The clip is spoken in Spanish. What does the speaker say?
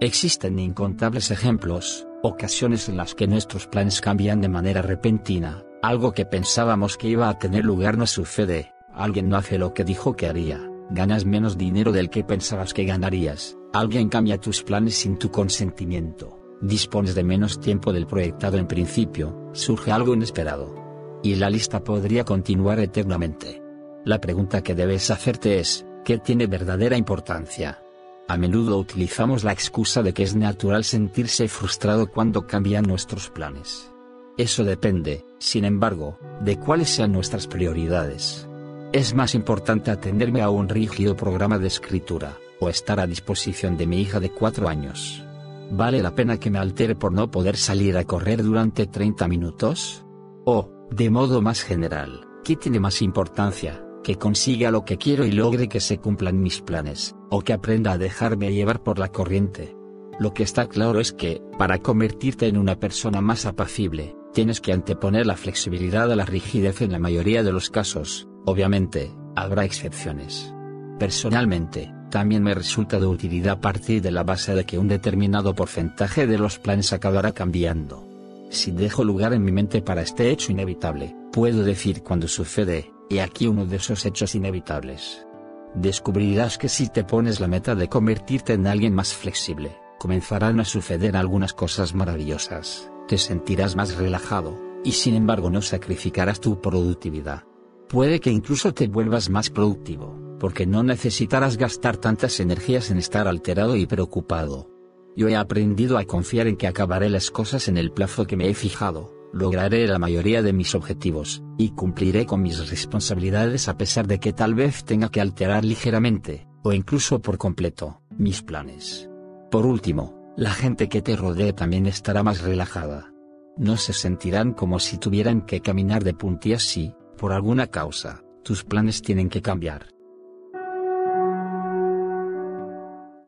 Existen incontables ejemplos, ocasiones en las que nuestros planes cambian de manera repentina, algo que pensábamos que iba a tener lugar no sucede, alguien no hace lo que dijo que haría, ganas menos dinero del que pensabas que ganarías, alguien cambia tus planes sin tu consentimiento, dispones de menos tiempo del proyectado en principio, surge algo inesperado. Y la lista podría continuar eternamente. La pregunta que debes hacerte es, ¿qué tiene verdadera importancia? A menudo utilizamos la excusa de que es natural sentirse frustrado cuando cambian nuestros planes. Eso depende, sin embargo, de cuáles sean nuestras prioridades. Es más importante atenderme a un rígido programa de escritura, o estar a disposición de mi hija de cuatro años. ¿Vale la pena que me altere por no poder salir a correr durante 30 minutos? O, de modo más general, ¿qué tiene más importancia? Que consiga lo que quiero y logre que se cumplan mis planes, o que aprenda a dejarme llevar por la corriente. Lo que está claro es que, para convertirte en una persona más apacible, tienes que anteponer la flexibilidad a la rigidez en la mayoría de los casos, obviamente, habrá excepciones. Personalmente, también me resulta de utilidad partir de la base de que un determinado porcentaje de los planes acabará cambiando. Si dejo lugar en mi mente para este hecho inevitable, puedo decir cuando sucede, y aquí uno de esos hechos inevitables. Descubrirás que si te pones la meta de convertirte en alguien más flexible, comenzarán a suceder algunas cosas maravillosas, te sentirás más relajado, y sin embargo no sacrificarás tu productividad. Puede que incluso te vuelvas más productivo, porque no necesitarás gastar tantas energías en estar alterado y preocupado. Yo he aprendido a confiar en que acabaré las cosas en el plazo que me he fijado, lograré la mayoría de mis objetivos, y cumpliré con mis responsabilidades a pesar de que tal vez tenga que alterar ligeramente, o incluso por completo, mis planes. Por último, la gente que te rodee también estará más relajada. No se sentirán como si tuvieran que caminar de puntillas si, por alguna causa, tus planes tienen que cambiar.